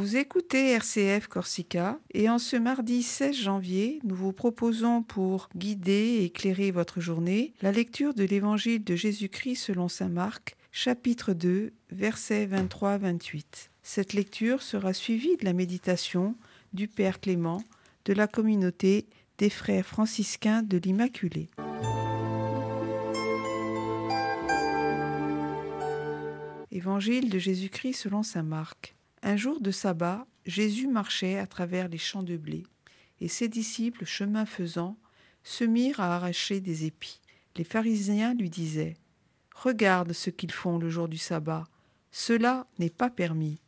Vous écoutez RCF Corsica et en ce mardi 16 janvier, nous vous proposons pour guider et éclairer votre journée la lecture de l'Évangile de Jésus-Christ selon Saint Marc, chapitre 2, versets 23-28. Cette lecture sera suivie de la méditation du Père Clément de la communauté des frères franciscains de l'Immaculée. Évangile de Jésus-Christ selon Saint Marc. Un jour de sabbat, Jésus marchait à travers les champs de blé, et ses disciples, chemin faisant, se mirent à arracher des épis. Les pharisiens lui disaient Regarde ce qu'ils font le jour du sabbat, cela n'est pas permis.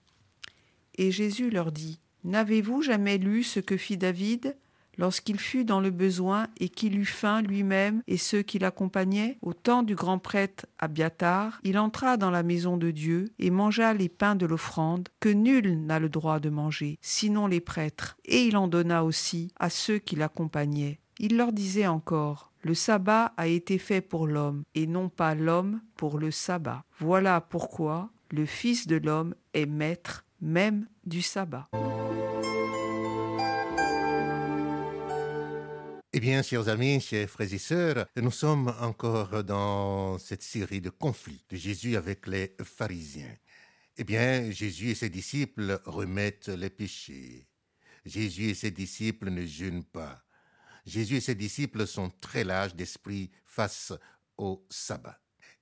Et Jésus leur dit N'avez-vous jamais lu ce que fit David? Lorsqu'il fut dans le besoin et qu'il eut faim lui-même et ceux qui l'accompagnaient, au temps du grand prêtre Abiatar, il entra dans la maison de Dieu et mangea les pains de l'offrande que nul n'a le droit de manger, sinon les prêtres, et il en donna aussi à ceux qui l'accompagnaient. Il leur disait encore, le sabbat a été fait pour l'homme, et non pas l'homme pour le sabbat. Voilà pourquoi le Fils de l'homme est maître même du sabbat. Eh bien, chers amis, chers frères et sœurs, nous sommes encore dans cette série de conflits de Jésus avec les pharisiens. Eh bien, Jésus et ses disciples remettent les péchés. Jésus et ses disciples ne jeûnent pas. Jésus et ses disciples sont très lâches d'esprit face au sabbat.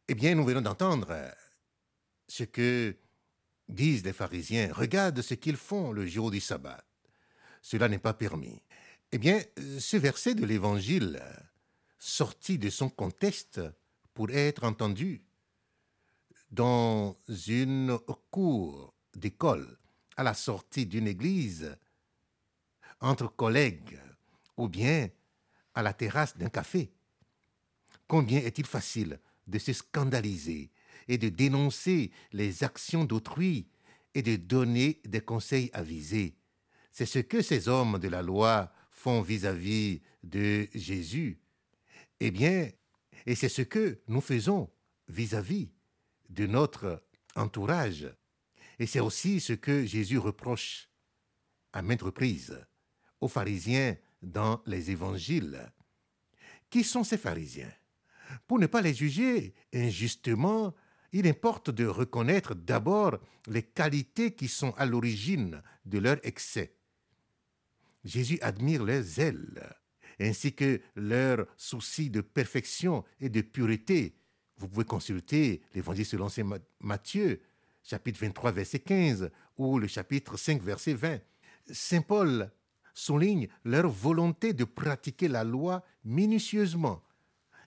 Eh bien, nous venons d'entendre ce que disent les pharisiens. Regarde ce qu'ils font le jour du sabbat. Cela n'est pas permis. Eh bien, ce verset de l'Évangile, sorti de son contexte, pourrait être entendu dans une cour d'école, à la sortie d'une église, entre collègues, ou bien à la terrasse d'un café. Combien est-il facile de se scandaliser et de dénoncer les actions d'autrui et de donner des conseils avisés. C'est ce que ces hommes de la loi vis-à-vis de Jésus, eh bien, et c'est ce que nous faisons vis-à-vis de notre entourage. Et c'est aussi ce que Jésus reproche à maintes reprises aux pharisiens dans les évangiles. Qui sont ces pharisiens? Pour ne pas les juger injustement, il importe de reconnaître d'abord les qualités qui sont à l'origine de leur excès. Jésus admire leur zèle, ainsi que leur souci de perfection et de pureté. Vous pouvez consulter l'évangile selon saint Matthieu, chapitre 23, verset 15, ou le chapitre 5, verset 20. Saint Paul souligne leur volonté de pratiquer la loi minutieusement.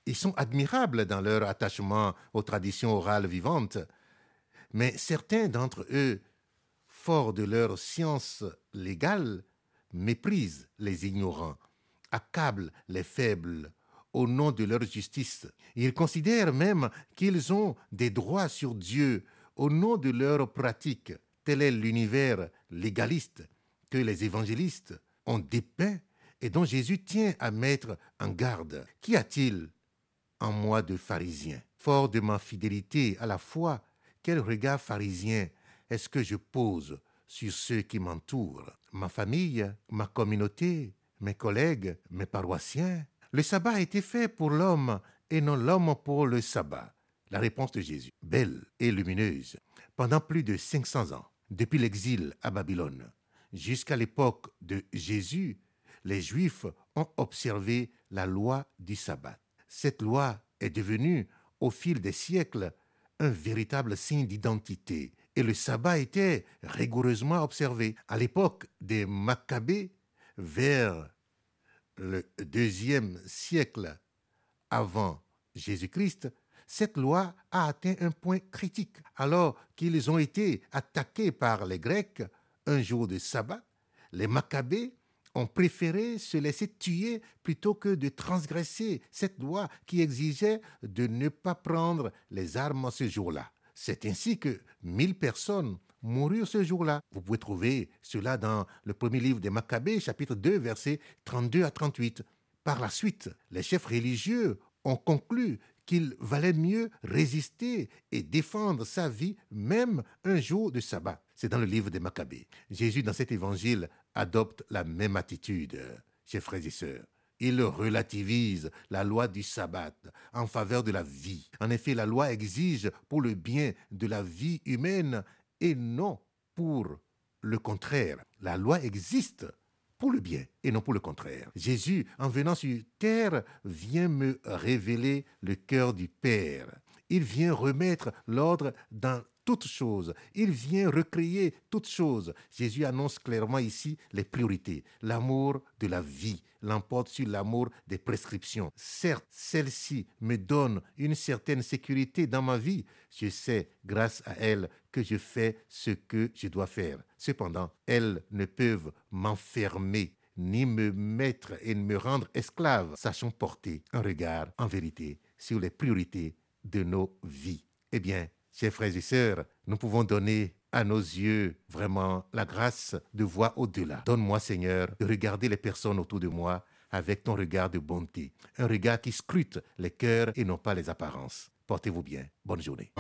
Ils sont admirables dans leur attachement aux traditions orales vivantes, mais certains d'entre eux, forts de leur science légale, méprisent les ignorants, accablent les faibles au nom de leur justice. Ils considèrent même qu'ils ont des droits sur Dieu au nom de leur pratique. Tel est l'univers légaliste que les évangélistes ont dépeint et dont Jésus tient à mettre en garde. Qu'y a-t-il en moi de pharisien? Fort de ma fidélité à la foi, quel regard pharisien est-ce que je pose sur ceux qui m'entourent, ma famille, ma communauté, mes collègues, mes paroissiens. Le sabbat a été fait pour l'homme et non l'homme pour le sabbat. La réponse de Jésus, belle et lumineuse, pendant plus de 500 ans, depuis l'exil à Babylone jusqu'à l'époque de Jésus, les Juifs ont observé la loi du sabbat. Cette loi est devenue, au fil des siècles, un véritable signe d'identité et le sabbat était rigoureusement observé. À l'époque des Maccabées, vers le deuxième siècle avant Jésus-Christ, cette loi a atteint un point critique. Alors qu'ils ont été attaqués par les Grecs un jour de sabbat, les Maccabées ont préféré se laisser tuer plutôt que de transgresser cette loi qui exigeait de ne pas prendre les armes ce jour-là. C'est ainsi que mille personnes moururent ce jour-là. Vous pouvez trouver cela dans le premier livre des Maccabées, chapitre 2, versets 32 à 38. Par la suite, les chefs religieux ont conclu qu'il valait mieux résister et défendre sa vie même un jour de sabbat. C'est dans le livre des Maccabées. Jésus, dans cet évangile, adopte la même attitude, chers frères et sœurs. Il relativise la loi du sabbat en faveur de la vie. En effet, la loi exige pour le bien de la vie humaine et non pour le contraire. La loi existe pour le bien et non pour le contraire. Jésus, en venant sur terre, vient me révéler le cœur du Père. Il vient remettre l'ordre dans toutes choses. Il vient recréer toutes choses. Jésus annonce clairement ici les priorités. L'amour de la vie l'emporte sur l'amour des prescriptions. Certes, celle-ci me donne une certaine sécurité dans ma vie. Je sais, grâce à elle, que je fais ce que je dois faire. Cependant, elles ne peuvent m'enfermer ni me mettre et me rendre esclave. Sachons porter un regard, en vérité, sur les priorités de nos vies. Eh bien, chers frères et sœurs, nous pouvons donner à nos yeux vraiment la grâce de voir au-delà. Donne-moi, Seigneur, de regarder les personnes autour de moi avec ton regard de bonté, un regard qui scrute les cœurs et non pas les apparences. Portez-vous bien. Bonne journée.